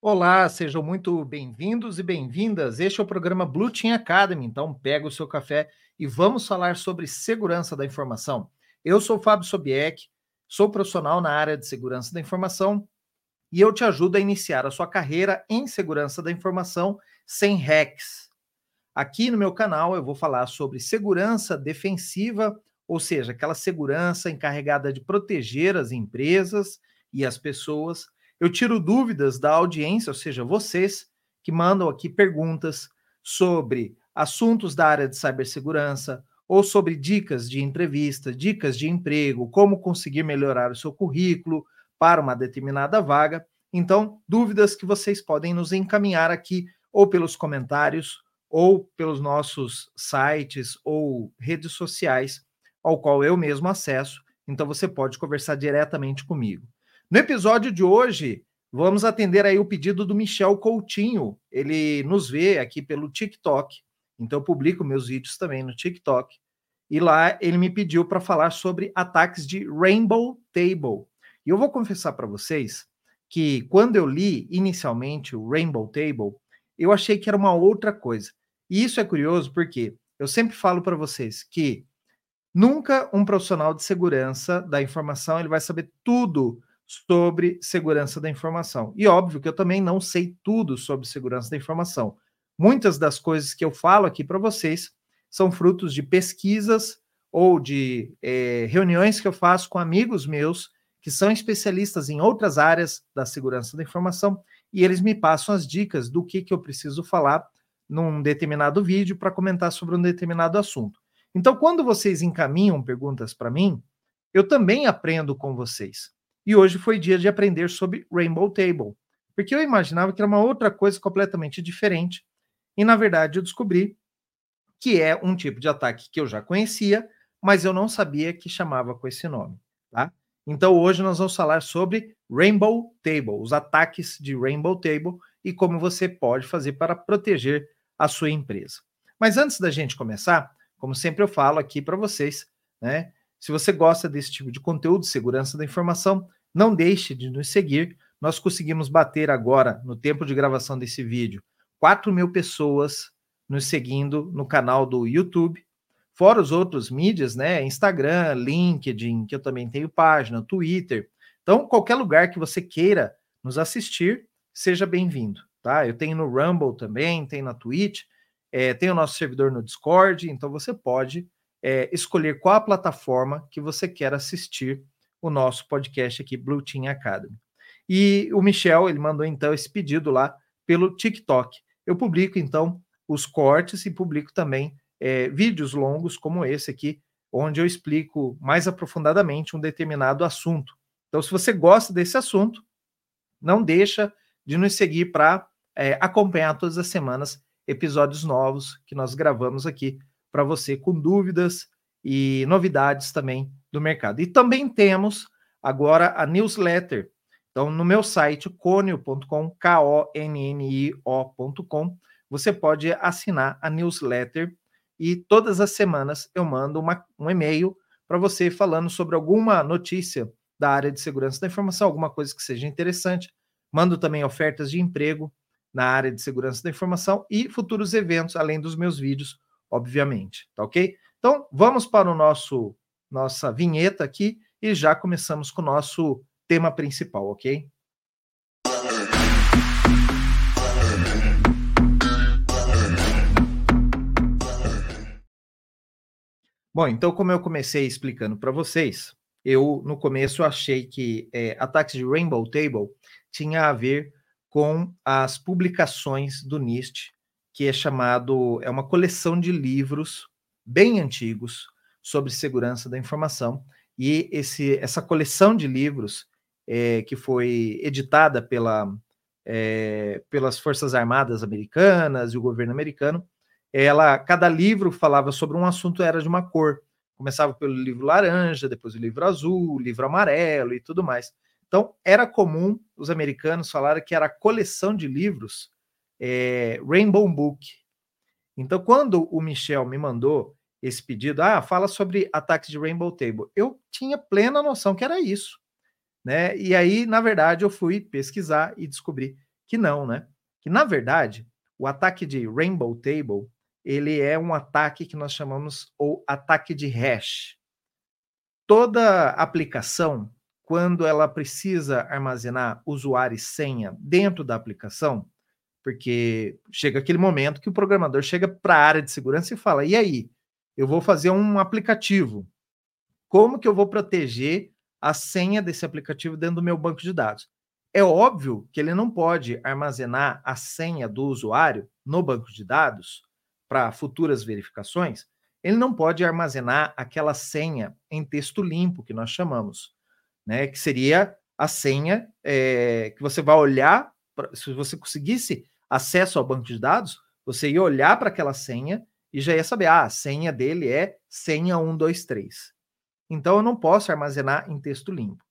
Olá, sejam muito bem-vindos e bem-vindas. Este é o programa Blue Team Academy. Então, pega o seu café e vamos falar sobre segurança da informação. Eu sou Fábio Sobieck, sou profissional na área de segurança da informação e eu te ajudo a iniciar a sua carreira em segurança da informação sem hacks. Aqui no meu canal eu vou falar sobre segurança defensiva, ou seja, aquela segurança encarregada de proteger as empresas e as pessoas eu tiro dúvidas da audiência, ou seja, vocês que mandam aqui perguntas sobre assuntos da área de cibersegurança ou sobre dicas de entrevista, dicas de emprego, como conseguir melhorar o seu currículo para uma determinada vaga. Então, dúvidas que vocês podem nos encaminhar aqui ou pelos comentários ou pelos nossos sites ou redes sociais, ao qual eu mesmo acesso. Então, você pode conversar diretamente comigo. No episódio de hoje, vamos atender aí o pedido do Michel Coutinho. Ele nos vê aqui pelo TikTok, então eu publico meus vídeos também no TikTok. E lá ele me pediu para falar sobre ataques de Rainbow Table. E eu vou confessar para vocês que quando eu li inicialmente o Rainbow Table, eu achei que era uma outra coisa. E isso é curioso porque eu sempre falo para vocês que nunca um profissional de segurança da informação ele vai saber tudo sobre segurança da informação. E óbvio que eu também não sei tudo sobre segurança da informação. Muitas das coisas que eu falo aqui para vocês são frutos de pesquisas ou de é, reuniões que eu faço com amigos meus que são especialistas em outras áreas da segurança da informação e eles me passam as dicas do que, que eu preciso falar num determinado vídeo para comentar sobre um determinado assunto. Então, quando vocês encaminham perguntas para mim, eu também aprendo com vocês. E hoje foi dia de aprender sobre Rainbow Table, porque eu imaginava que era uma outra coisa completamente diferente. E na verdade eu descobri que é um tipo de ataque que eu já conhecia, mas eu não sabia que chamava com esse nome, tá? Então hoje nós vamos falar sobre Rainbow Table, os ataques de Rainbow Table e como você pode fazer para proteger a sua empresa. Mas antes da gente começar, como sempre eu falo aqui para vocês, né? Se você gosta desse tipo de conteúdo, segurança da informação, não deixe de nos seguir. Nós conseguimos bater agora, no tempo de gravação desse vídeo, 4 mil pessoas nos seguindo no canal do YouTube, fora os outros mídias, né? Instagram, LinkedIn, que eu também tenho página, Twitter. Então, qualquer lugar que você queira nos assistir, seja bem-vindo, tá? Eu tenho no Rumble também, tem na Twitch, é, tem o nosso servidor no Discord, então você pode é, escolher qual a plataforma que você quer assistir o nosso podcast aqui, Blue Team Academy. E o Michel, ele mandou então esse pedido lá pelo TikTok. Eu publico então os cortes e publico também é, vídeos longos como esse aqui, onde eu explico mais aprofundadamente um determinado assunto. Então, se você gosta desse assunto, não deixa de nos seguir para é, acompanhar todas as semanas episódios novos que nós gravamos aqui para você com dúvidas e novidades também do mercado. E também temos agora a newsletter. Então, no meu site, conio.com, K-O-N-N-I-O.com, você pode assinar a newsletter e todas as semanas eu mando uma, um e-mail para você falando sobre alguma notícia da área de segurança da informação, alguma coisa que seja interessante. Mando também ofertas de emprego na área de segurança da informação e futuros eventos, além dos meus vídeos, obviamente, tá ok? Então, vamos para o nosso nossa vinheta aqui e já começamos com o nosso tema principal, ok? Bom, então, como eu comecei explicando para vocês, eu no começo achei que é, ataques de Rainbow Table tinha a ver com as publicações do NIST, que é chamado, é uma coleção de livros bem antigos sobre segurança da informação. E esse, essa coleção de livros, é, que foi editada pela, é, pelas Forças Armadas Americanas e o governo americano, ela, cada livro falava sobre um assunto, era de uma cor. Começava pelo livro laranja, depois o livro azul, o livro amarelo e tudo mais. Então, era comum os americanos falarem que era a coleção de livros é, Rainbow Book. Então, quando o Michel me mandou esse pedido, ah, fala sobre ataques de Rainbow Table. Eu tinha plena noção que era isso, né? E aí, na verdade, eu fui pesquisar e descobri que não, né? Que na verdade, o ataque de Rainbow Table, ele é um ataque que nós chamamos ou ataque de hash. Toda aplicação, quando ela precisa armazenar usuário e senha dentro da aplicação, porque chega aquele momento que o programador chega para a área de segurança e fala: "E aí, eu vou fazer um aplicativo. Como que eu vou proteger a senha desse aplicativo dentro do meu banco de dados?" É óbvio que ele não pode armazenar a senha do usuário no banco de dados para futuras verificações. Ele não pode armazenar aquela senha em texto limpo que nós chamamos, né? Que seria a senha é, que você vai olhar. Pra, se você conseguisse acesso ao banco de dados, você ia olhar para aquela senha e já ia saber, ah, a senha dele é senha 123. Então eu não posso armazenar em texto limpo.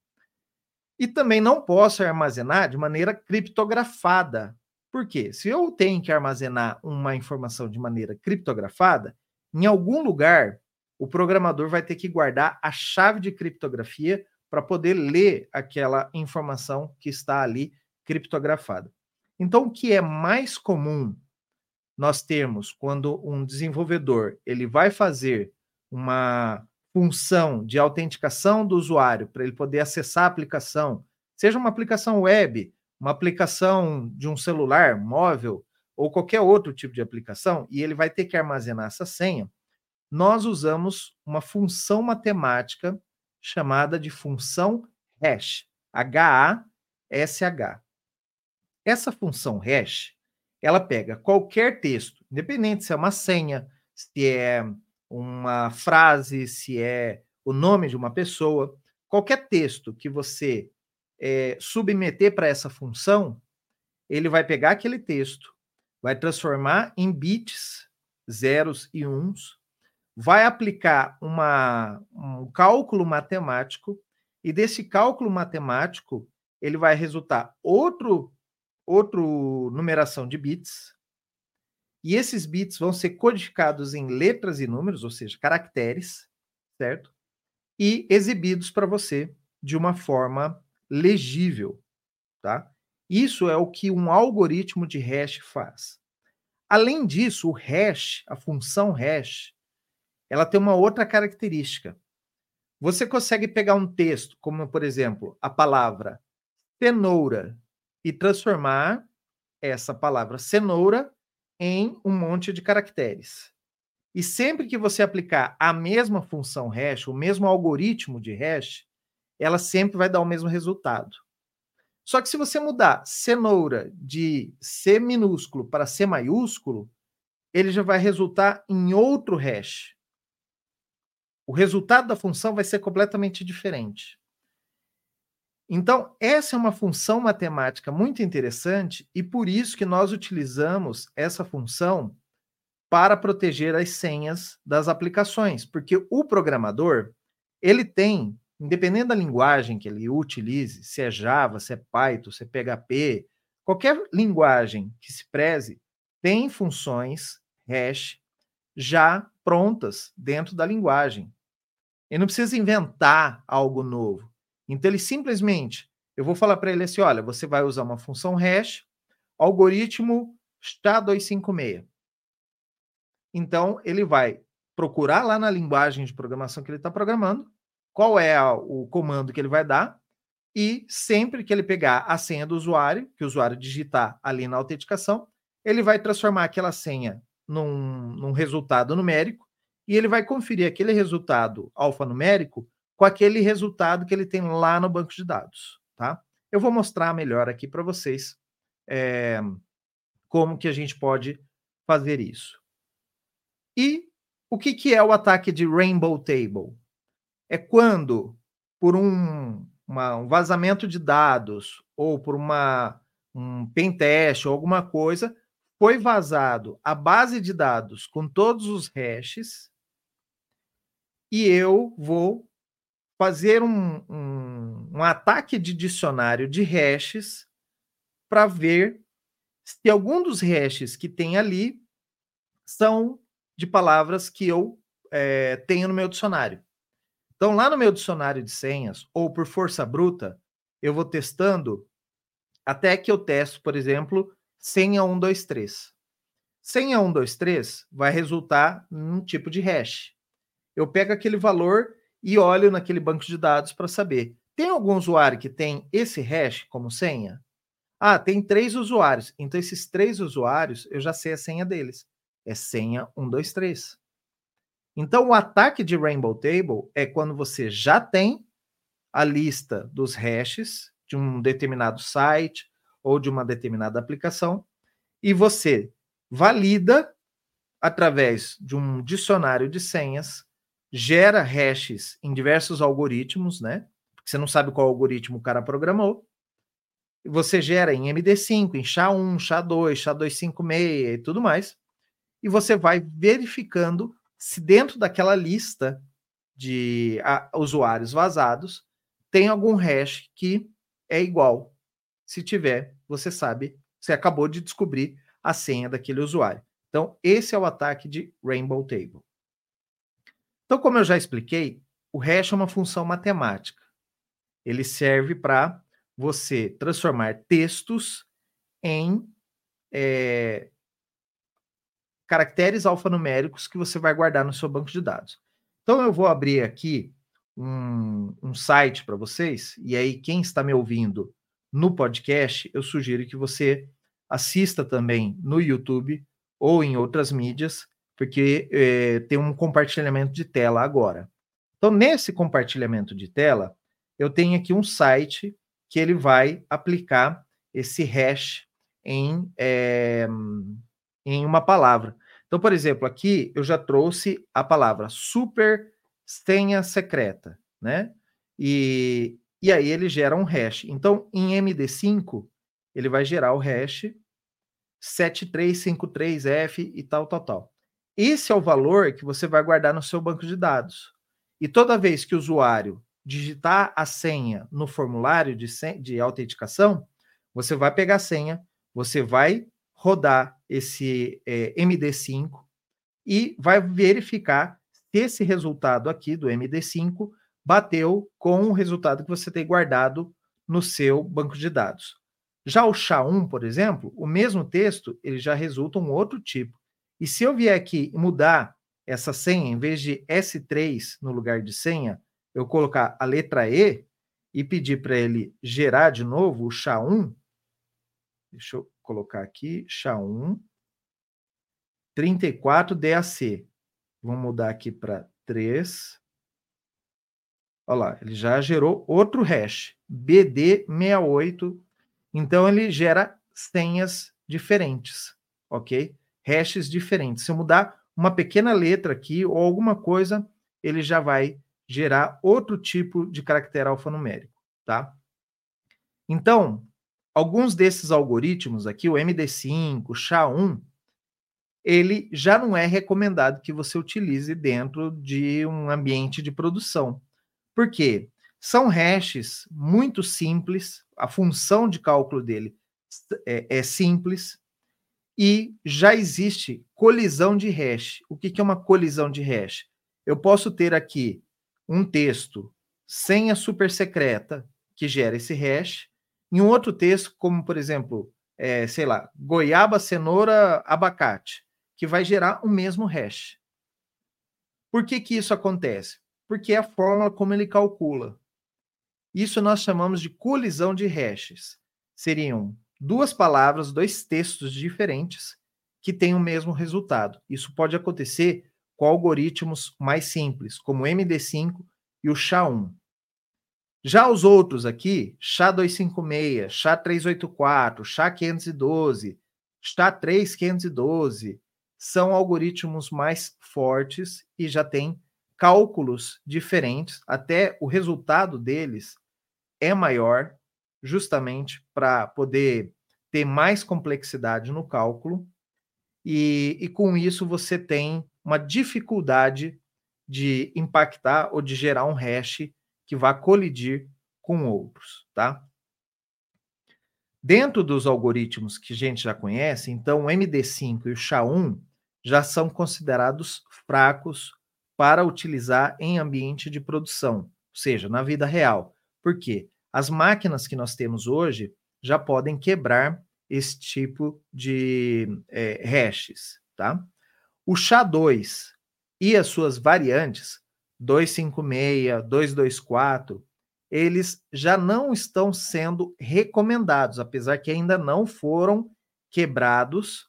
E também não posso armazenar de maneira criptografada. Por quê? Se eu tenho que armazenar uma informação de maneira criptografada, em algum lugar o programador vai ter que guardar a chave de criptografia para poder ler aquela informação que está ali criptografada. Então, o que é mais comum nós termos quando um desenvolvedor ele vai fazer uma função de autenticação do usuário para ele poder acessar a aplicação, seja uma aplicação web, uma aplicação de um celular móvel ou qualquer outro tipo de aplicação, e ele vai ter que armazenar essa senha, nós usamos uma função matemática chamada de função hash, H-A-S-H. Essa função hash, ela pega qualquer texto, independente se é uma senha, se é uma frase, se é o nome de uma pessoa, qualquer texto que você é, submeter para essa função, ele vai pegar aquele texto, vai transformar em bits, zeros e uns, vai aplicar uma, um cálculo matemático, e desse cálculo matemático ele vai resultar outro, outro numeração de bits, e esses bits vão ser codificados em letras e números, ou seja, caracteres, certo? E exibidos para você de uma forma legível, tá? Isso é o que um algoritmo de hash faz. Além disso, o hash, a função hash, ela tem uma outra característica. Você consegue pegar um texto, como por exemplo, a palavra cenoura, e transformar essa palavra cenoura em um monte de caracteres. E sempre que você aplicar a mesma função hash, o mesmo algoritmo de hash, ela sempre vai dar o mesmo resultado. Só que se você mudar cenoura de C minúsculo para C maiúsculo, ele já vai resultar em outro hash. O resultado da função vai ser completamente diferente. Então, essa é uma função matemática muito interessante e por isso que nós utilizamos essa função para proteger as senhas das aplicações, porque o programador, ele tem, independente da linguagem que ele utilize, se é Java, se é Python, se é PHP, qualquer linguagem que se preze, tem funções hash já prontas dentro da linguagem. Ele não precisa inventar algo novo. Então, ele simplesmente, eu vou falar para ele assim: olha, você vai usar uma função hash, algoritmo STA256. Então, ele vai procurar lá na linguagem de programação que ele está programando, qual é a, o comando que ele vai dar, e sempre que ele pegar a senha do usuário, que o usuário digitar ali na autenticação, ele vai transformar aquela senha num, num resultado numérico e ele vai conferir aquele resultado alfanumérico com aquele resultado que ele tem lá no banco de dados, tá? Eu vou mostrar melhor aqui para vocês é, como que a gente pode fazer isso. E o que, que é o ataque de Rainbow Table? É quando, por um, uma, um vazamento de dados ou por uma, um pentest ou alguma coisa, foi vazado a base de dados com todos os hashes e eu vou fazer um, um, um ataque de dicionário de hashes para ver se algum dos hashes que tem ali são de palavras que eu é, tenho no meu dicionário. Então, lá no meu dicionário de senhas, ou por força bruta, eu vou testando até que eu testo, por exemplo, senha 123. Senha 123 vai resultar num tipo de hash. Eu pego aquele valor e olho naquele banco de dados para saber. Tem algum usuário que tem esse hash como senha? Ah, tem três usuários. Então, esses três usuários, eu já sei a senha deles. É senha 123. Então, o ataque de Rainbow Table é quando você já tem a lista dos hashes de um determinado site ou de uma determinada aplicação e você valida através de um dicionário de senhas gera hashes em diversos algoritmos, né? Porque você não sabe qual algoritmo o cara programou. Você gera em MD5, em SHA-1, SHA-2, SHA-256 e tudo mais. E você vai verificando se dentro daquela lista de usuários vazados tem algum hash que é igual. Se tiver, você sabe, você acabou de descobrir a senha daquele usuário. Então, esse é o ataque de Rainbow Table. Então, como eu já expliquei, o hash é uma função matemática. Ele serve para você transformar textos em é, caracteres alfanuméricos que você vai guardar no seu banco de dados. Então, eu vou abrir aqui um, um site para vocês, e aí, quem está me ouvindo no podcast, eu sugiro que você assista também no YouTube ou em outras mídias porque é, tem um compartilhamento de tela agora. Então, nesse compartilhamento de tela, eu tenho aqui um site que ele vai aplicar esse hash em, é, em uma palavra. Então, por exemplo, aqui eu já trouxe a palavra super senha secreta, né? E, e aí ele gera um hash. Então, em MD5, ele vai gerar o hash 7353F e tal, tal, tal. Esse é o valor que você vai guardar no seu banco de dados. E toda vez que o usuário digitar a senha no formulário de, de autenticação, você vai pegar a senha, você vai rodar esse é, MD5 e vai verificar se esse resultado aqui do MD5 bateu com o resultado que você tem guardado no seu banco de dados. Já o SHA-1, por exemplo, o mesmo texto, ele já resulta um outro tipo. E se eu vier aqui mudar essa senha, em vez de S3 no lugar de senha, eu colocar a letra E e pedir para ele gerar de novo o SHA-1, deixa eu colocar aqui, SHA-1, 34 DAC. Vamos mudar aqui para 3. Olha lá, ele já gerou outro hash, BD68. Então, ele gera senhas diferentes, ok? Hashes diferentes. Se eu mudar uma pequena letra aqui ou alguma coisa, ele já vai gerar outro tipo de caractere alfanumérico, tá? Então, alguns desses algoritmos aqui, o MD5, o SHA-1, ele já não é recomendado que você utilize dentro de um ambiente de produção. Por quê? São hashes muito simples, a função de cálculo dele é, é simples, e já existe colisão de hash. O que, que é uma colisão de hash? Eu posso ter aqui um texto senha super secreta que gera esse hash, e um outro texto, como por exemplo, é, sei lá, goiaba, cenoura, abacate, que vai gerar o mesmo hash. Por que, que isso acontece? Porque é a fórmula como ele calcula. Isso nós chamamos de colisão de hashes. Seriam duas palavras, dois textos diferentes que têm o mesmo resultado. Isso pode acontecer com algoritmos mais simples, como o MD5 e o SHA-1. Já os outros aqui, SHA-256, SHA-384, SHA-512, SHA-3512, são algoritmos mais fortes e já têm cálculos diferentes, até o resultado deles é maior justamente para poder ter mais complexidade no cálculo, e, e com isso você tem uma dificuldade de impactar ou de gerar um hash que vá colidir com outros, tá? Dentro dos algoritmos que a gente já conhece, então o MD5 e o SHA-1 já são considerados fracos para utilizar em ambiente de produção, ou seja, na vida real. Por quê? As máquinas que nós temos hoje já podem quebrar esse tipo de é, hashes, tá? O SHA-2 e as suas variantes, 256, 224, eles já não estão sendo recomendados, apesar que ainda não foram quebrados.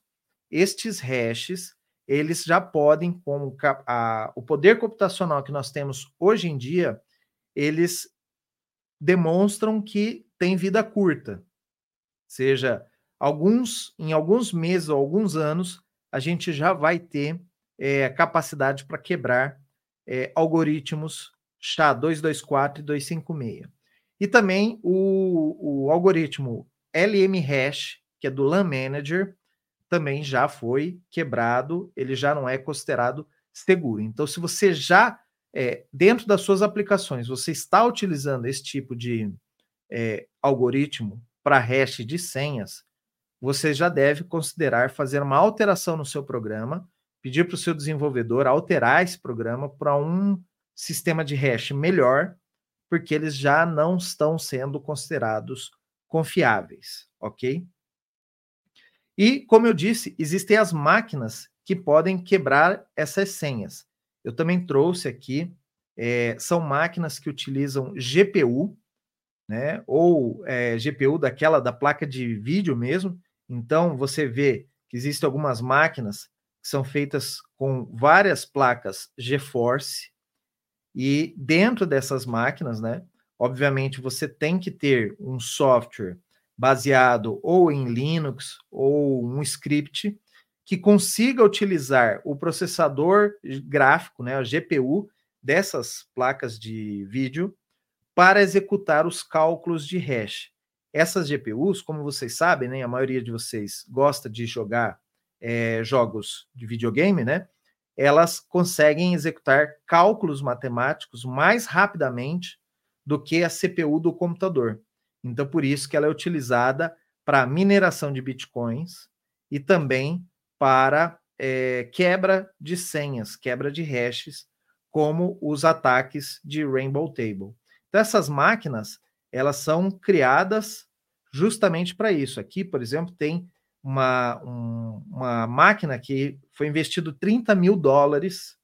Estes hashes, eles já podem, com a, o poder computacional que nós temos hoje em dia, eles demonstram que tem vida curta. Seja, alguns em alguns meses ou alguns anos, a gente já vai ter é, capacidade para quebrar é, algoritmos SHA-224 e 256. E também o, o algoritmo LM-Hash, que é do LAN Manager, também já foi quebrado, ele já não é considerado seguro. Então, se você já, é, dentro das suas aplicações, você está utilizando esse tipo de é, algoritmo para hash de senhas, você já deve considerar fazer uma alteração no seu programa, pedir para o seu desenvolvedor alterar esse programa para um sistema de hash melhor, porque eles já não estão sendo considerados confiáveis, ok? E, como eu disse, existem as máquinas que podem quebrar essas senhas. Eu também trouxe aqui, é, são máquinas que utilizam GPU, né, ou é, GPU daquela da placa de vídeo mesmo. Então, você vê que existem algumas máquinas que são feitas com várias placas GeForce, e dentro dessas máquinas, né, obviamente você tem que ter um software baseado ou em Linux ou um script que consiga utilizar o processador gráfico, né, a GPU dessas placas de vídeo para executar os cálculos de hash. Essas GPUs, como vocês sabem, né, a maioria de vocês gosta de jogar é, jogos de videogame, né? elas conseguem executar cálculos matemáticos mais rapidamente do que a CPU do computador. Então, por isso que ela é utilizada para mineração de bitcoins e também para é, quebra de senhas, quebra de hashes, como os ataques de Rainbow Table. Então, essas máquinas, elas são criadas justamente para isso. Aqui, por exemplo, tem uma, um, uma máquina que foi investido 30 mil dólares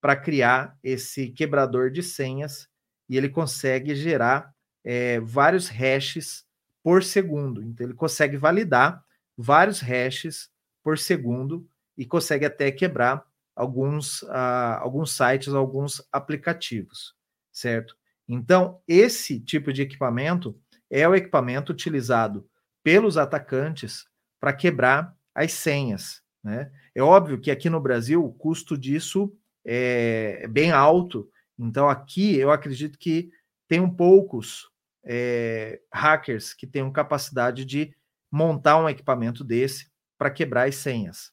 para criar esse quebrador de senhas e ele consegue gerar é, vários hashes por segundo. Então, ele consegue validar vários hashes por segundo e consegue até quebrar alguns, uh, alguns sites, alguns aplicativos, certo? Então, esse tipo de equipamento é o equipamento utilizado pelos atacantes para quebrar as senhas. Né? É óbvio que aqui no Brasil o custo disso é bem alto, então aqui eu acredito que tem poucos é, hackers que tenham capacidade de montar um equipamento desse para quebrar as senhas.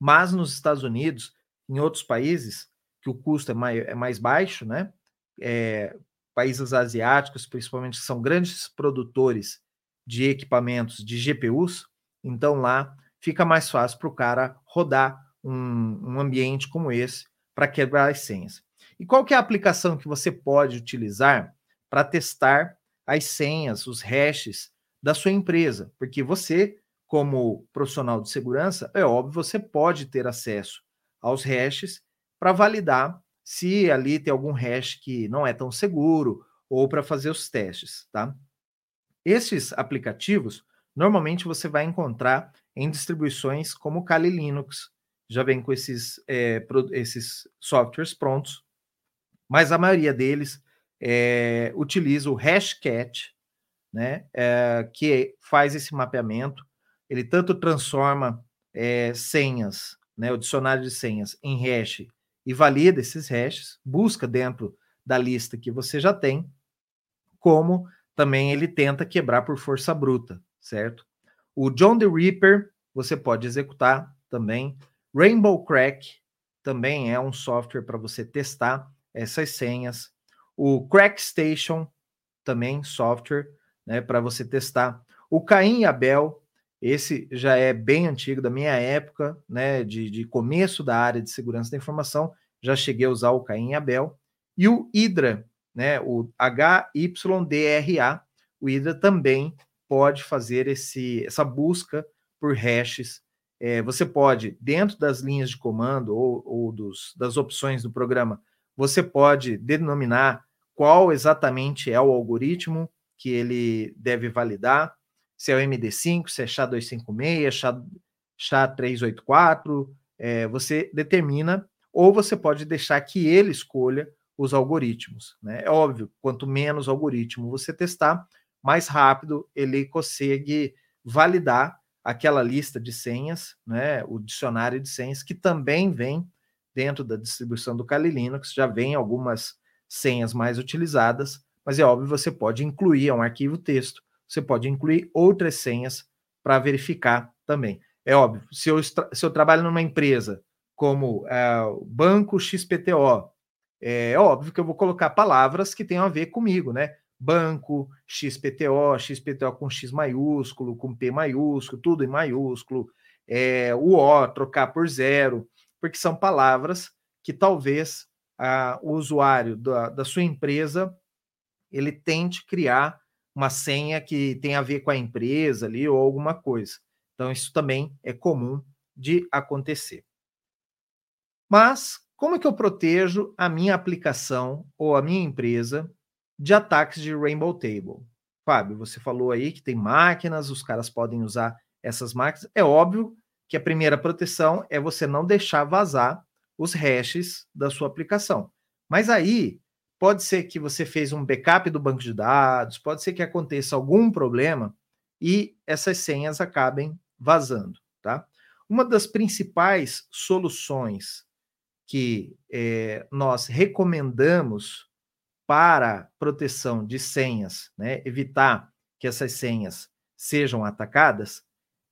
Mas nos Estados Unidos, em outros países, que o custo é mais, é mais baixo, né? É, países asiáticos, principalmente, que são grandes produtores de equipamentos de GPUs, então lá fica mais fácil para o cara rodar um, um ambiente como esse para quebrar as senhas. E qual que é a aplicação que você pode utilizar para testar as senhas, os hashes da sua empresa? Porque você, como profissional de segurança, é óbvio, você pode ter acesso aos hashes para validar se ali tem algum hash que não é tão seguro ou para fazer os testes, tá? Esses aplicativos normalmente você vai encontrar em distribuições como Kali Linux, já vem com esses, é, esses softwares prontos, mas a maioria deles é, utiliza o Hashcat, né, é, que faz esse mapeamento. Ele tanto transforma senhas, né, o dicionário de senhas, em hash e valida esses hashes, busca dentro da lista que você já tem, como também ele tenta quebrar por força bruta certo? O John the Reaper você pode executar também. Rainbow Crack também é um software para você testar essas senhas. O Crack Station também software, né, para você testar. O Caim e Abel, esse já é bem antigo da minha época, né, de, de começo da área de segurança da informação, já cheguei a usar o Caim Abel. E o Hydra, né, o HYDRA, o Hydra também pode fazer esse, essa busca por hashes. É, você pode, dentro das linhas de comando ou, ou dos, das opções do programa, você pode denominar qual exatamente é o algoritmo que ele deve validar, se é o MD5, se é SHA-256, SHA-384, é, você determina, ou você pode deixar que ele escolha os algoritmos. Né? É óbvio, quanto menos algoritmo você testar, mais rápido ele consegue validar aquela lista de senhas, né, o dicionário de senhas, que também vem dentro da distribuição do Kali Linux, já vem algumas senhas mais utilizadas, mas é óbvio, você pode incluir, é um arquivo texto, você pode incluir outras senhas para verificar também. É óbvio, se eu, se eu trabalho numa empresa como é, Banco XPTO, é óbvio que eu vou colocar palavras que tenham a ver comigo, né? Banco, XPTO, XPTO com X maiúsculo, com P maiúsculo, tudo em maiúsculo, é, o O, trocar por zero, porque são palavras que talvez o usuário da, da sua empresa ele tente criar uma senha que tem a ver com a empresa ali ou alguma coisa. Então, isso também é comum de acontecer. Mas, como é que eu protejo a minha aplicação ou a minha empresa de ataques de Rainbow Table? Fábio, você falou aí que tem máquinas, os caras podem usar essas máquinas. É óbvio que a primeira proteção é você não deixar vazar os hashes da sua aplicação. Mas aí pode ser que você fez um backup do banco de dados, pode ser que aconteça algum problema e essas senhas acabem vazando, tá? Uma das principais soluções que é, nós recomendamos para proteção de senhas, né, evitar que essas senhas sejam atacadas,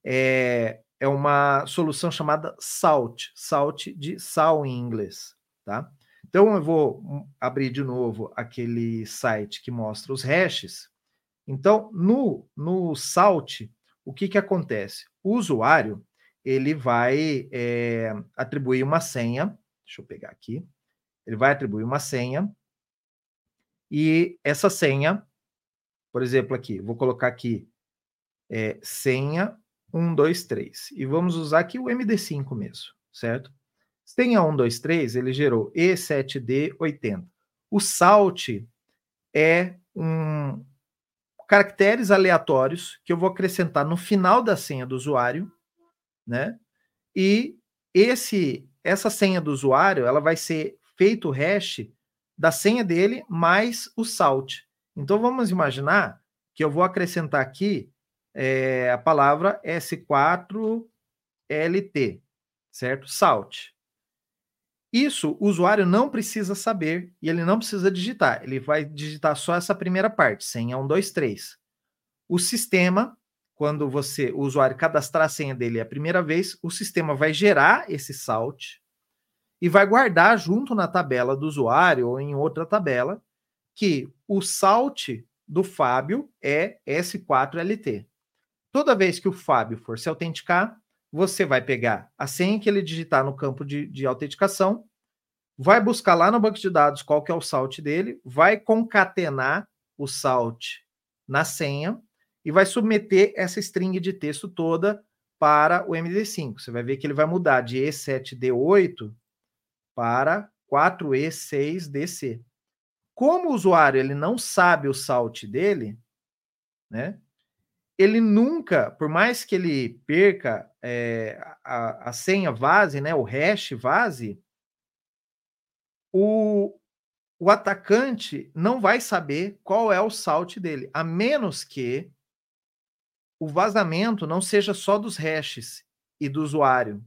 é, é uma solução chamada SALT, SALT de sal em inglês, tá? Então eu vou abrir de novo aquele site que mostra os hashes. Então, no, no SALT, o que, que acontece? O usuário ele vai é, atribuir uma senha. Deixa eu pegar aqui. Ele vai atribuir uma senha. E essa senha, por exemplo, aqui, vou colocar aqui é, senha 1, 2, 3. E vamos usar aqui o MD5 mesmo, certo? Se tem a 1, 2, 3, ele gerou E7D80. O SALT é um caracteres aleatórios que eu vou acrescentar no final da senha do usuário, né? E esse essa senha do usuário, ela vai ser feito o hash da senha dele mais o salt. Então vamos imaginar que eu vou acrescentar aqui é, a palavra S4LT, certo? Salt. Isso o usuário não precisa saber e ele não precisa digitar. Ele vai digitar só essa primeira parte, senha 1, 2, 3. O sistema, quando você, o usuário cadastrar a senha dele a primeira vez, o sistema vai gerar esse salt e vai guardar junto na tabela do usuário ou em outra tabela que o salt do Fábio é S4LT. Toda vez que o Fábio for se autenticar, você vai pegar a senha que ele digitar no campo de, de autenticação, vai buscar lá no banco de dados qual que é o salt dele, vai concatenar o salt na senha e vai submeter essa string de texto toda para o MD5. Você vai ver que ele vai mudar de E7D8 para 4E6DC. Como o usuário ele não sabe o salt dele, né? Ele nunca, por mais que ele perca é, a, a senha vase, né, o hash vase, o, o atacante não vai saber qual é o salt dele, a menos que o vazamento não seja só dos hashes e do usuário.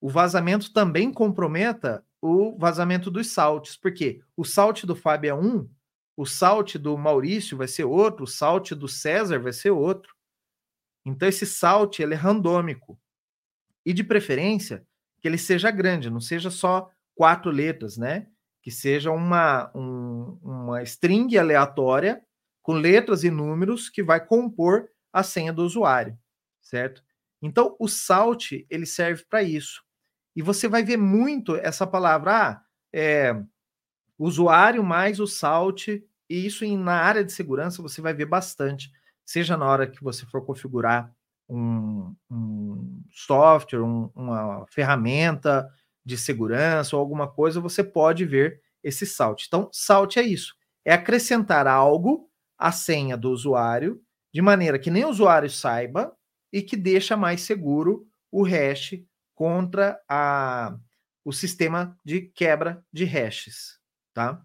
O vazamento também comprometa o vazamento dos salts, porque o salt do Fábio é um, o salt do Maurício vai ser outro, o salt do César vai ser outro. Então esse salt ele é randômico. E de preferência que ele seja grande, não seja só quatro letras, né? Que seja uma, um, uma string aleatória com letras e números que vai compor a senha do usuário, certo? Então o salt ele serve para isso. E você vai ver muito essa palavra, ah, é, usuário mais o salt, e isso em, na área de segurança você vai ver bastante. seja na hora que você for configurar um, um software, um, uma ferramenta de segurança ou alguma coisa, você pode ver esse salt. Então, salt é isso: é acrescentar algo à senha do usuário, de maneira que nem o usuário saiba e que deixa mais seguro o hash contra a, o sistema de quebra de hashes, tá?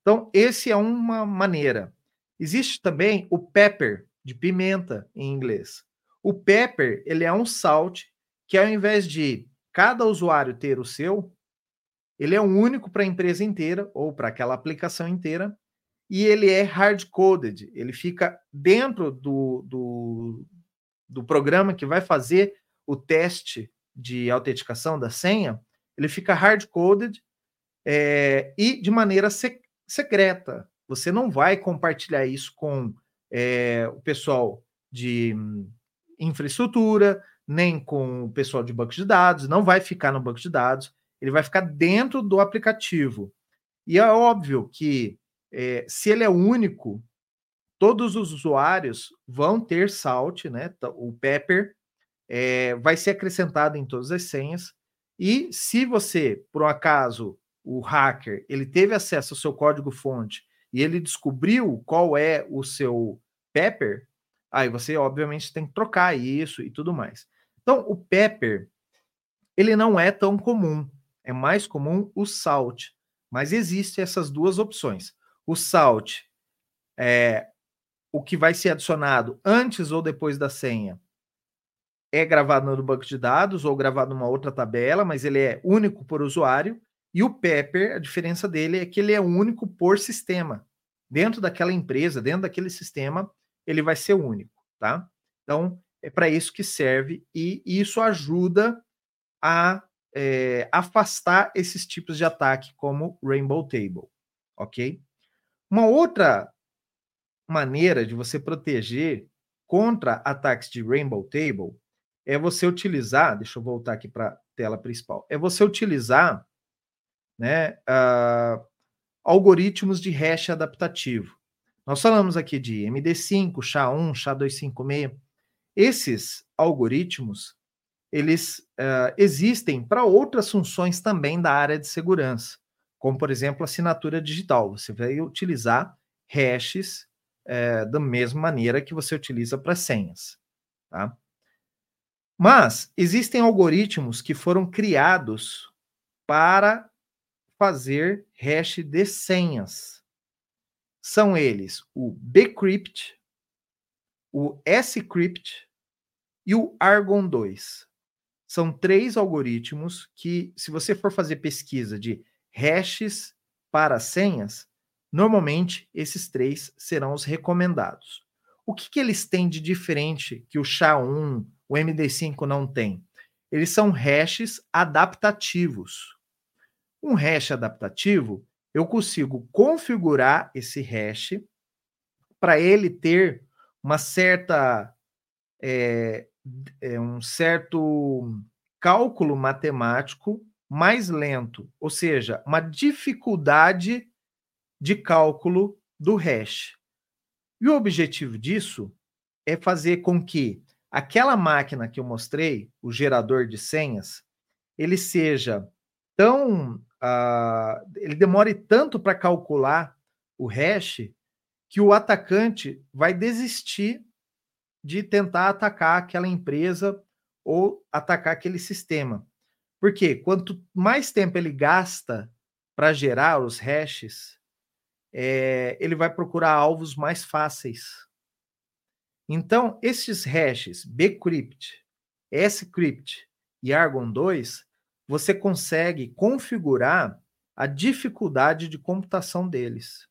Então, esse é uma maneira. Existe também o pepper, de pimenta em inglês. O Pepper, ele é um salt que ao invés de cada usuário ter o seu, ele é um único para a empresa inteira ou para aquela aplicação inteira e ele é hard-coded, ele fica dentro do, do, do programa que vai fazer o teste de autenticação da senha, ele fica hard-coded é, e de maneira sec secreta. Você não vai compartilhar isso com é, o pessoal de infraestrutura, nem com o pessoal de banco de dados, não vai ficar no banco de dados, ele vai ficar dentro do aplicativo. E é óbvio que é, se ele é único, todos os usuários vão ter Salt, né? O Pepper é, vai ser acrescentado em todas as senhas. E se você, por um acaso, o hacker, ele teve acesso ao seu código-fonte e ele descobriu qual é o seu Pepper, Aí você, obviamente, tem que trocar isso e tudo mais. Então, o pepper, ele não é tão comum. É mais comum o salt. Mas existem essas duas opções. O salt é o que vai ser adicionado antes ou depois da senha. É gravado no banco de dados ou gravado numa outra tabela, mas ele é único por usuário. E o Pepper, a diferença dele é que ele é único por sistema. Dentro daquela empresa, dentro daquele sistema, ele vai ser único, tá? Então, é para isso que serve e isso ajuda a é, afastar esses tipos de ataque, como Rainbow Table, ok? Uma outra maneira de você proteger contra ataques de Rainbow Table é você utilizar, deixa eu voltar aqui para a tela principal, é você utilizar né, uh, algoritmos de hash adaptativo. Nós falamos aqui de MD5, SHA-1, SHA-256. Esses algoritmos, eles uh, existem para outras funções também da área de segurança, como, por exemplo, assinatura digital. Você vai utilizar hashes uh, da mesma maneira que você utiliza para senhas. Tá? Mas existem algoritmos que foram criados para fazer hash de senhas são eles o bcrypt, o scrypt e o Argon 2. São três algoritmos que, se você for fazer pesquisa de hashes para senhas, normalmente esses três serão os recomendados. O que, que eles têm de diferente que o SHA-1, o MD5 não tem? Eles são hashes adaptativos. Um hash adaptativo eu consigo configurar esse hash para ele ter uma certa é, é, um certo cálculo matemático mais lento, ou seja, uma dificuldade de cálculo do hash. E o objetivo disso é fazer com que aquela máquina que eu mostrei, o gerador de senhas, ele seja tão uh, ele demore tanto para calcular o hash que o atacante vai desistir de tentar atacar aquela empresa ou atacar aquele sistema. Porque quanto mais tempo ele gasta para gerar os hashes, é, ele vai procurar alvos mais fáceis. Então, esses hashes bcrypt, scrypt e argon 2 você consegue configurar a dificuldade de computação deles.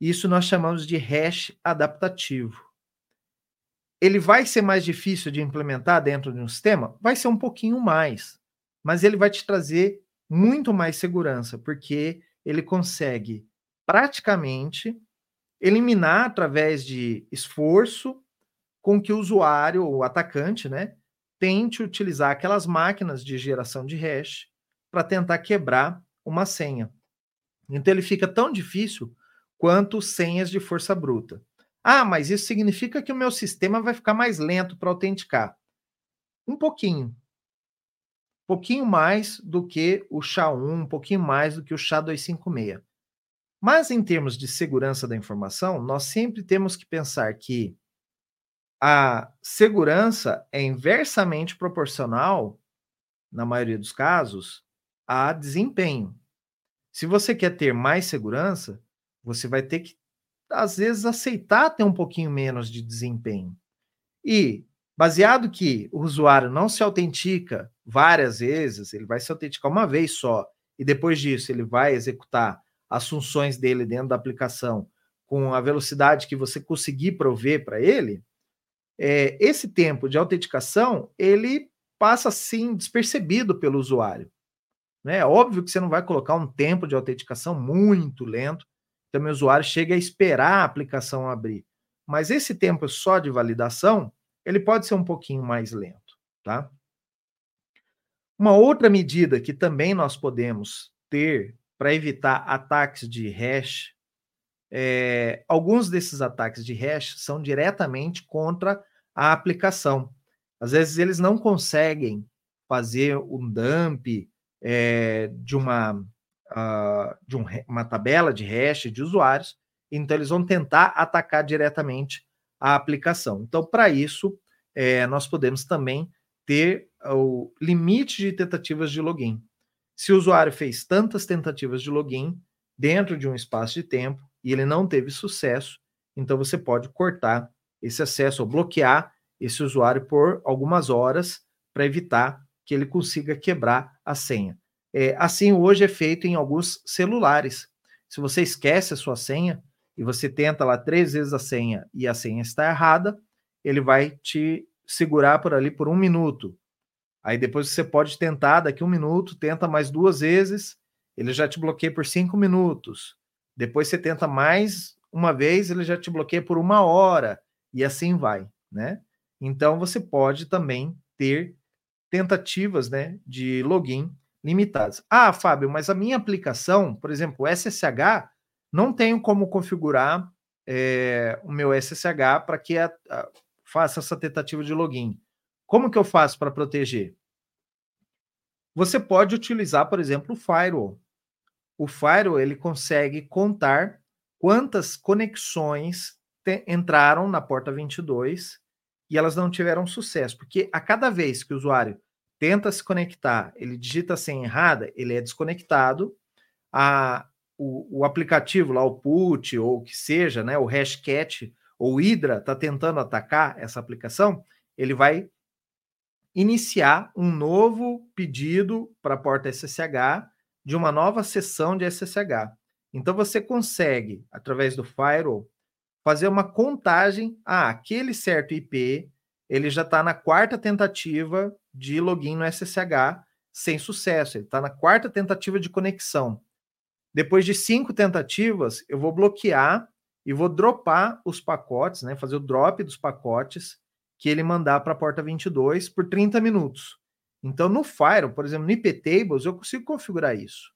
Isso nós chamamos de hash adaptativo. Ele vai ser mais difícil de implementar dentro de um sistema? Vai ser um pouquinho mais, mas ele vai te trazer muito mais segurança, porque ele consegue praticamente eliminar através de esforço com que o usuário, o atacante, né, tente utilizar aquelas máquinas de geração de hash para tentar quebrar uma senha. Então ele fica tão difícil quanto senhas de força bruta. Ah, mas isso significa que o meu sistema vai ficar mais lento para autenticar. Um pouquinho. Um pouquinho mais do que o SHA-1, um pouquinho mais do que o SHA-256. Mas em termos de segurança da informação, nós sempre temos que pensar que a segurança é inversamente proporcional, na maioria dos casos, a desempenho. Se você quer ter mais segurança, você vai ter que, às vezes, aceitar ter um pouquinho menos de desempenho. E, baseado que o usuário não se autentica várias vezes, ele vai se autenticar uma vez só, e depois disso ele vai executar as funções dele dentro da aplicação com a velocidade que você conseguir prover para ele, é, esse tempo de autenticação ele passa assim despercebido pelo usuário. Né? É óbvio que você não vai colocar um tempo de autenticação muito lento, então o usuário chega a esperar a aplicação abrir. Mas esse tempo só de validação, ele pode ser um pouquinho mais lento, tá? Uma outra medida que também nós podemos ter para evitar ataques de hash, é, alguns desses ataques de hash são diretamente contra a aplicação. Às vezes eles não conseguem fazer um dump é, de uma uh, de um, uma tabela de hash de usuários, então eles vão tentar atacar diretamente a aplicação. Então, para isso, é, nós podemos também ter o limite de tentativas de login. Se o usuário fez tantas tentativas de login dentro de um espaço de tempo e ele não teve sucesso, então você pode cortar esse acesso ou bloquear esse usuário por algumas horas para evitar que ele consiga quebrar a senha. É, assim, hoje é feito em alguns celulares. Se você esquece a sua senha e você tenta lá três vezes a senha e a senha está errada, ele vai te segurar por ali por um minuto. Aí depois você pode tentar daqui um minuto, tenta mais duas vezes, ele já te bloqueia por cinco minutos. Depois você tenta mais uma vez, ele já te bloqueia por uma hora e assim vai, né? Então você pode também ter tentativas, né, de login limitadas. Ah, Fábio, mas a minha aplicação, por exemplo, SSH, não tenho como configurar é, o meu SSH para que a, a, faça essa tentativa de login. Como que eu faço para proteger? Você pode utilizar, por exemplo, o firewall. O firewall ele consegue contar quantas conexões te, entraram na porta 22 e elas não tiveram sucesso, porque a cada vez que o usuário tenta se conectar, ele digita a senha errada, ele é desconectado, a, o, o aplicativo lá, o put ou o que seja, né, o hashcat ou o Hydra está tentando atacar essa aplicação, ele vai iniciar um novo pedido para a porta SSH de uma nova sessão de SSH. Então você consegue, através do firewall, fazer uma contagem. Ah, aquele certo IP ele já está na quarta tentativa de login no SSH sem sucesso. Ele está na quarta tentativa de conexão. Depois de cinco tentativas, eu vou bloquear e vou dropar os pacotes, né? Fazer o drop dos pacotes que ele mandar para a porta 22 por 30 minutos. Então, no Fire, por exemplo, no iptables, eu consigo configurar isso.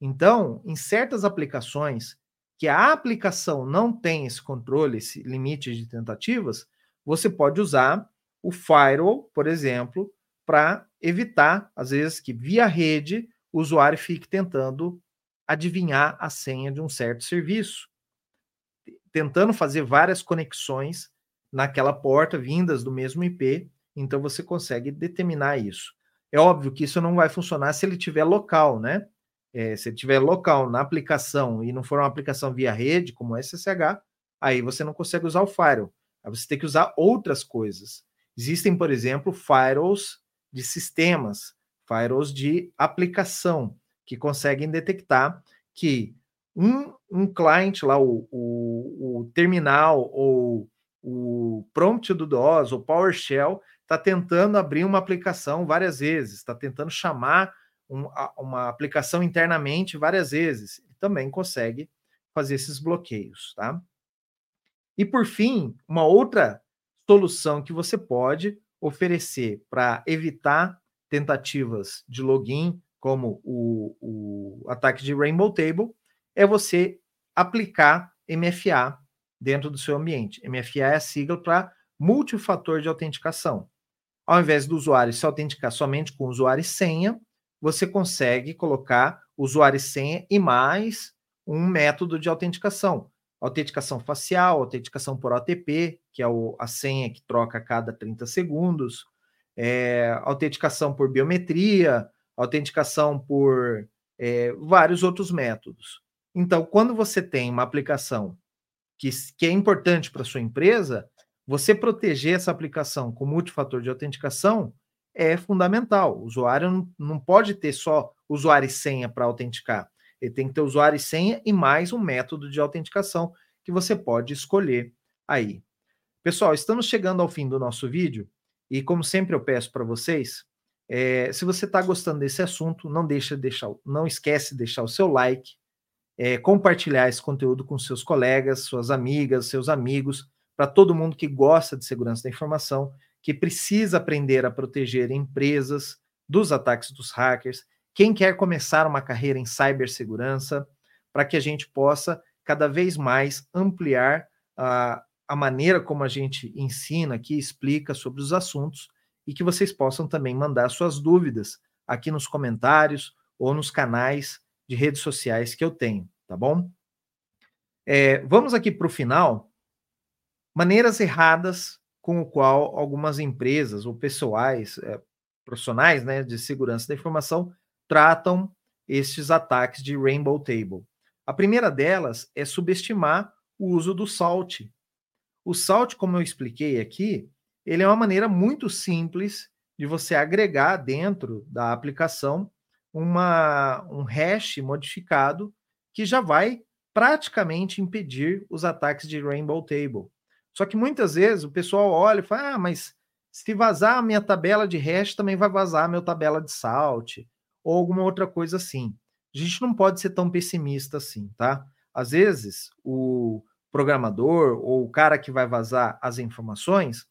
Então, em certas aplicações que a aplicação não tem esse controle, esse limite de tentativas, você pode usar o firewall, por exemplo, para evitar, às vezes, que via rede o usuário fique tentando adivinhar a senha de um certo serviço, tentando fazer várias conexões naquela porta vindas do mesmo IP, então você consegue determinar isso. É óbvio que isso não vai funcionar se ele tiver local, né? É, se ele tiver local na aplicação e não for uma aplicação via rede, como SSH, aí você não consegue usar o firewall. Aí você tem que usar outras coisas. Existem, por exemplo, firewalls de sistemas, firewalls de aplicação, que conseguem detectar que um, um client lá, o, o, o terminal ou o prompt do DOS, o PowerShell, está tentando abrir uma aplicação várias vezes, está tentando chamar um, uma aplicação internamente várias vezes. E também consegue fazer esses bloqueios, tá? E por fim, uma outra solução que você pode oferecer para evitar tentativas de login, como o, o ataque de Rainbow Table, é você aplicar MFA dentro do seu ambiente. MFA é a sigla para multifator de autenticação. Ao invés do usuário se autenticar somente com usuário e senha, você consegue colocar usuário e senha e mais um método de autenticação. Autenticação facial, autenticação por OTP, que é o, a senha que troca a cada 30 segundos, é, autenticação por biometria, autenticação por é, vários outros métodos. Então, quando você tem uma aplicação que, que é importante para sua empresa, você proteger essa aplicação com multifator de autenticação é fundamental. O usuário não, pode ter só usuário e senha para autenticar. Ele tem que ter usuário e senha e mais um método de autenticação que você pode escolher aí. Pessoal, estamos chegando ao fim do nosso vídeo e, como sempre, eu peço para vocês, é, se você está gostando desse assunto, não deixa deixar, não esquece de deixar o seu like, é, compartilhar esse conteúdo com seus colegas, suas amigas, seus amigos, para todo mundo que gosta de segurança da informação, que precisa aprender a proteger empresas dos ataques dos hackers, quem quer começar uma carreira em cibersegurança, para que a gente possa cada vez mais ampliar a, a maneira como a gente ensina aqui, explica sobre os assuntos e que vocês possam também mandar suas dúvidas aqui nos comentários ou nos canais de redes sociais que eu tenho, tá bom? É, vamos aqui para o final. Maneiras erradas com o qual algumas empresas ou pessoais, é, profissionais né, de segurança da informação tratam estes ataques de Rainbow Table. A primeira delas é subestimar o uso do SALT. O SALT, como eu expliquei aqui, ele é uma maneira muito simples de você agregar dentro da aplicação uma, um hash modificado que já vai praticamente impedir os ataques de Rainbow Table. Só que muitas vezes o pessoal olha e fala: ah, mas se vazar a minha tabela de hash, também vai vazar a minha tabela de salt, ou alguma outra coisa assim. A gente não pode ser tão pessimista assim, tá? Às vezes, o programador ou o cara que vai vazar as informações,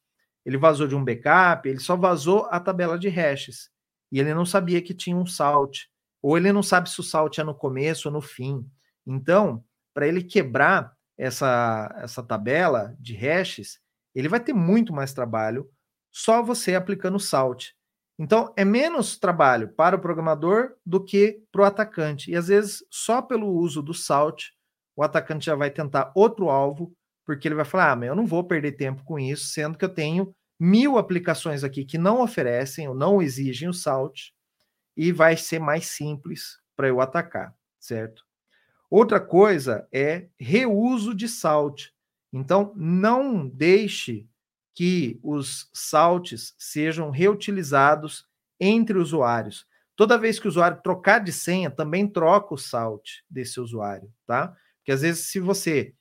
ele vazou de um backup, ele só vazou a tabela de hashes e ele não sabia que tinha um salt, ou ele não sabe se o salt é no começo ou no fim. Então, para ele quebrar essa, essa tabela de hashes, ele vai ter muito mais trabalho só você aplicando o salt. Então, é menos trabalho para o programador do que para o atacante. E às vezes, só pelo uso do salt, o atacante já vai tentar outro alvo, porque ele vai falar: ah, mas eu não vou perder tempo com isso, sendo que eu tenho mil aplicações aqui que não oferecem ou não exigem o salt e vai ser mais simples para eu atacar, certo? Outra coisa é reuso de salt. Então, não deixe que os salts sejam reutilizados entre usuários. Toda vez que o usuário trocar de senha, também troca o salt desse usuário, tá? Porque às vezes, se você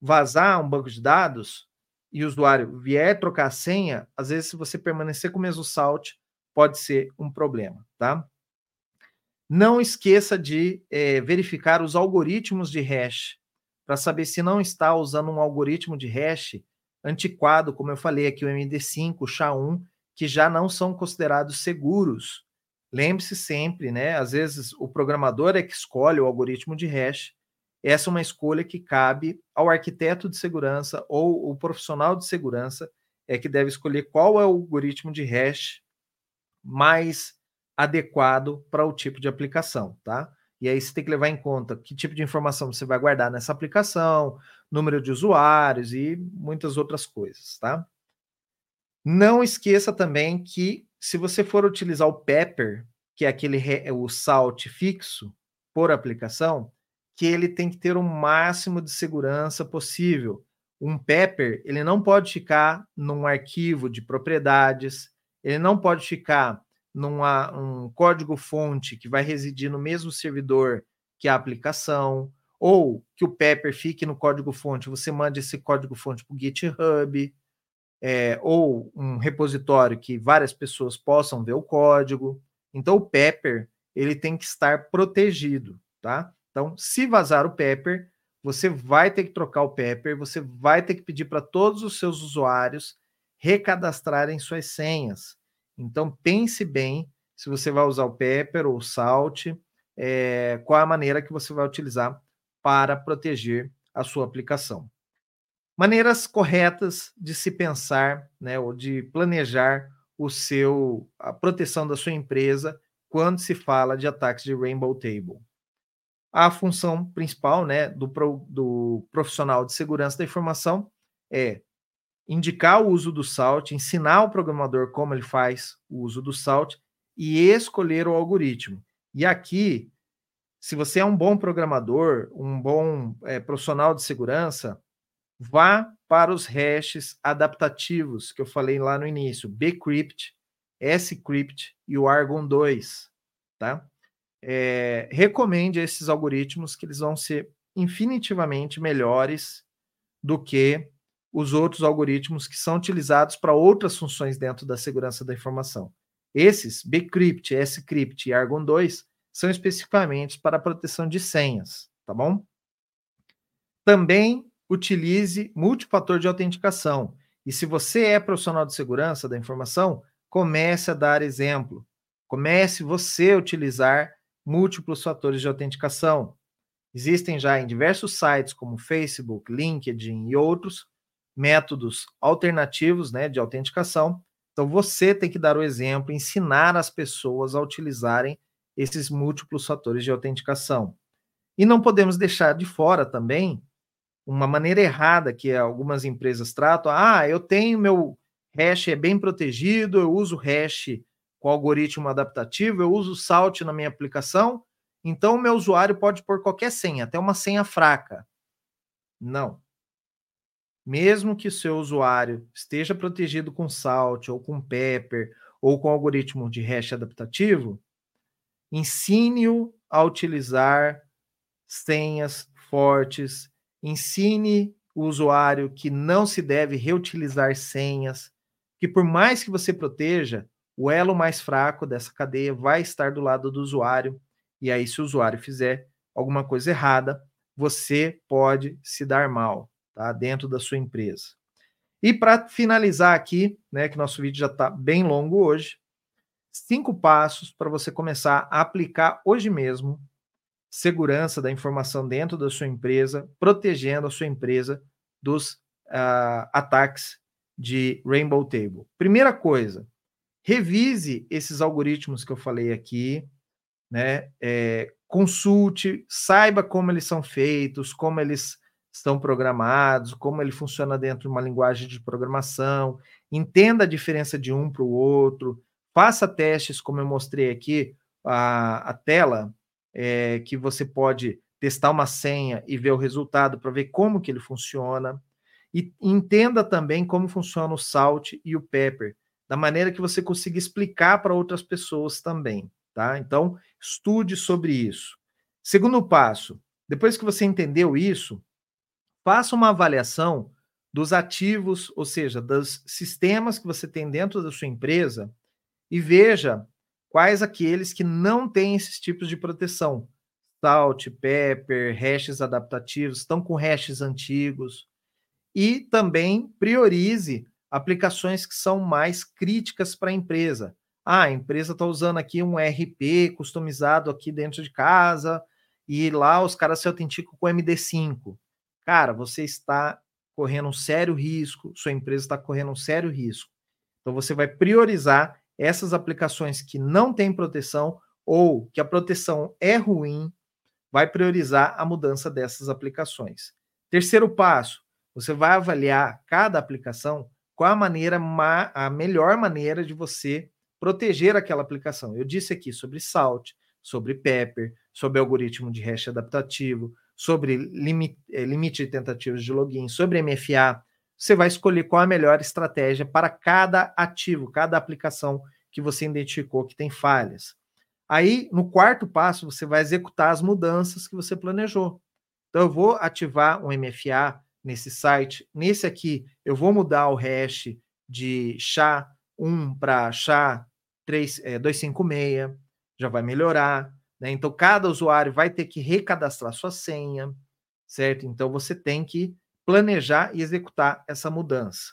vazar um banco de dados, e o usuário vier trocar a senha, às vezes, se você permanecer com o mesmo salt, pode ser um problema, tá? Não esqueça de é, verificar os algoritmos de hash para saber se não está usando um algoritmo de hash antiquado, como eu falei aqui, o MD5, o SHA-1, que já não são considerados seguros. Lembre-se sempre, né? Às vezes o programador é que escolhe o algoritmo de hash essa é uma escolha que cabe ao arquiteto de segurança ou o profissional de segurança é que deve escolher qual é o algoritmo de hash mais adequado para o tipo de aplicação, tá? E aí você tem que levar em conta que tipo de informação você vai guardar nessa aplicação, número de usuários e muitas outras coisas, tá? Não esqueça também que se você for utilizar o Pepper, que é aquele o salt fixo por aplicação, que ele tem que ter o máximo de segurança possível. Um Pepper, ele não pode ficar num arquivo de propriedades, ele não pode ficar num um código-fonte que vai residir no mesmo servidor que a aplicação, ou que o Pepper fique no código-fonte, você manda esse código-fonte para o GitHub, é, ou um repositório que várias pessoas possam ver o código. Então, o Pepper ele tem que estar protegido, tá? Então, se vazar o Pepper, você vai ter que trocar o Pepper, você vai ter que pedir para todos os seus usuários recadastrarem suas senhas. Então, pense bem se você vai usar o Pepper ou o Salt, é, qual a maneira que você vai utilizar para proteger a sua aplicação. maneiras corretas de se pensar, né, ou de planejar o seu a proteção da sua empresa quando se fala de ataques de Rainbow Table. A função principal, né, do, pro, do profissional de segurança da informação é indicar o uso do SALT, ensinar o programador como ele faz o uso do SALT e escolher o algoritmo. E aqui, se você é um bom programador, um bom é, profissional de segurança, vá para os hashes adaptativos que eu falei lá no início, bcrypt, scrypt e o argon 2, tá? É, recomende esses algoritmos que eles vão ser infinitivamente melhores do que os outros algoritmos que são utilizados para outras funções dentro da segurança da informação. Esses, bcrypt, scrypt e argon 2, são especificamente para a proteção de senhas, tá bom? Também utilize multifator de autenticação. E se você é profissional de segurança da informação, comece a dar exemplo. Comece você a utilizar múltiplos fatores de autenticação. Existem já em diversos sites como Facebook, LinkedIn e outros métodos alternativos né, de autenticação. Então você tem que dar o exemplo, ensinar as pessoas a utilizarem esses múltiplos fatores de autenticação. E não podemos deixar de fora também uma maneira errada que algumas empresas tratam. Ah, eu tenho meu hash é bem protegido, eu uso hash com algoritmo adaptativo, eu uso Salt na minha aplicação, então o meu usuário pode pôr qualquer senha, até uma senha fraca. Não. Mesmo que o seu usuário esteja protegido com Salt ou com Pepper ou com algoritmo de hash adaptativo, ensine-o a utilizar senhas fortes ensine o usuário que não se deve reutilizar senhas, que por mais que você proteja, o elo mais fraco dessa cadeia vai estar do lado do usuário, e aí se o usuário fizer alguma coisa errada, você pode se dar mal, tá? Dentro da sua empresa. E para finalizar aqui, né, que nosso vídeo já está bem longo hoje, cinco passos para você começar a aplicar hoje mesmo segurança da informação dentro da sua empresa, protegendo a sua empresa dos uh, ataques de Rainbow Table. Primeira coisa, revise esses algoritmos que eu falei aqui, né? É, consulte, saiba como eles são feitos, como eles estão programados, como ele funciona dentro de uma linguagem de programação, entenda a diferença de um para o outro, faça testes, como eu mostrei aqui, a, a tela é, que você pode testar uma senha e ver o resultado para ver como que ele funciona. E entenda também como funciona o Salt e o Pepper, da maneira que você consiga explicar para outras pessoas também, tá? Então, estude sobre isso. Segundo passo, depois que você entendeu isso, faça uma avaliação dos ativos, ou seja, dos sistemas que você tem dentro da sua empresa e veja Quais aqueles que não têm esses tipos de proteção? Salt, Pepper, hashes adaptativos, estão com hashes antigos. E também priorize aplicações que são mais críticas para a empresa. Ah, a empresa está usando aqui um RP customizado aqui dentro de casa e lá os caras se autenticam com MD5. Cara, você está correndo um sério risco, sua empresa está correndo um sério risco. Então você vai priorizar essas aplicações que não têm proteção ou que a proteção é ruim, vai priorizar a mudança dessas aplicações. Terceiro passo, você vai avaliar cada aplicação qual a maneira a melhor maneira de você proteger aquela aplicação. Eu disse aqui sobre Salt, sobre Pepper, sobre algoritmo de hash adaptativo, sobre limite, eh, limite de tentativas de login, sobre MFA, você vai escolher qual a melhor estratégia para cada ativo, cada aplicação que você identificou que tem falhas. Aí, no quarto passo, você vai executar as mudanças que você planejou. Então, eu vou ativar um MFA nesse site. Nesse aqui, eu vou mudar o hash de SHA-1 para SHA-256, já vai melhorar. Né? Então, cada usuário vai ter que recadastrar sua senha, certo? Então, você tem que planejar e executar essa mudança.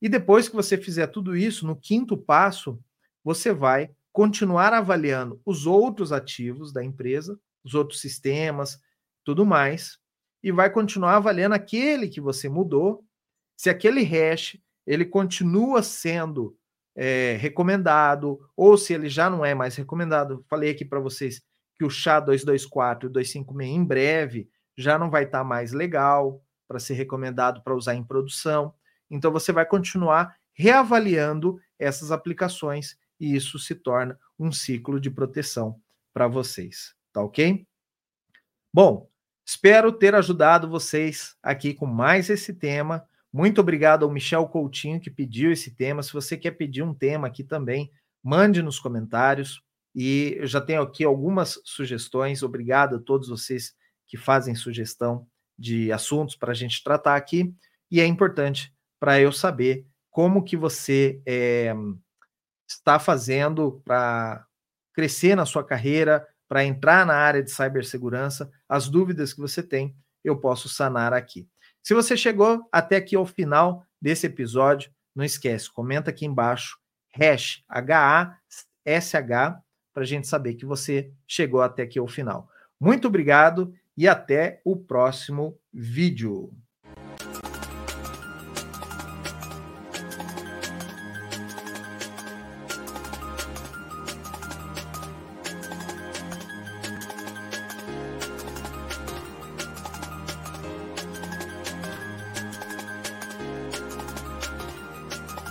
E depois que você fizer tudo isso, no quinto passo, você vai continuar avaliando os outros ativos da empresa, os outros sistemas, tudo mais, e vai continuar avaliando aquele que você mudou se aquele hash ele continua sendo é, recomendado, ou se ele já não é mais recomendado. Falei aqui para vocês que o chá 224 e 256 em breve já não vai estar tá mais legal para ser recomendado para usar em produção. Então você vai continuar reavaliando essas aplicações e isso se torna um ciclo de proteção para vocês, tá ok? Bom, espero ter ajudado vocês aqui com mais esse tema. Muito obrigado ao Michel Coutinho que pediu esse tema. Se você quer pedir um tema aqui também, mande nos comentários. E eu já tenho aqui algumas sugestões. Obrigado a todos vocês que fazem sugestão de assuntos para a gente tratar aqui. E é importante para eu saber como que você é, está fazendo para crescer na sua carreira, para entrar na área de cibersegurança, as dúvidas que você tem, eu posso sanar aqui. Se você chegou até aqui ao final desse episódio, não esquece, comenta aqui embaixo, hash H-A-S-H, para a gente saber que você chegou até aqui ao final. Muito obrigado e até o próximo vídeo.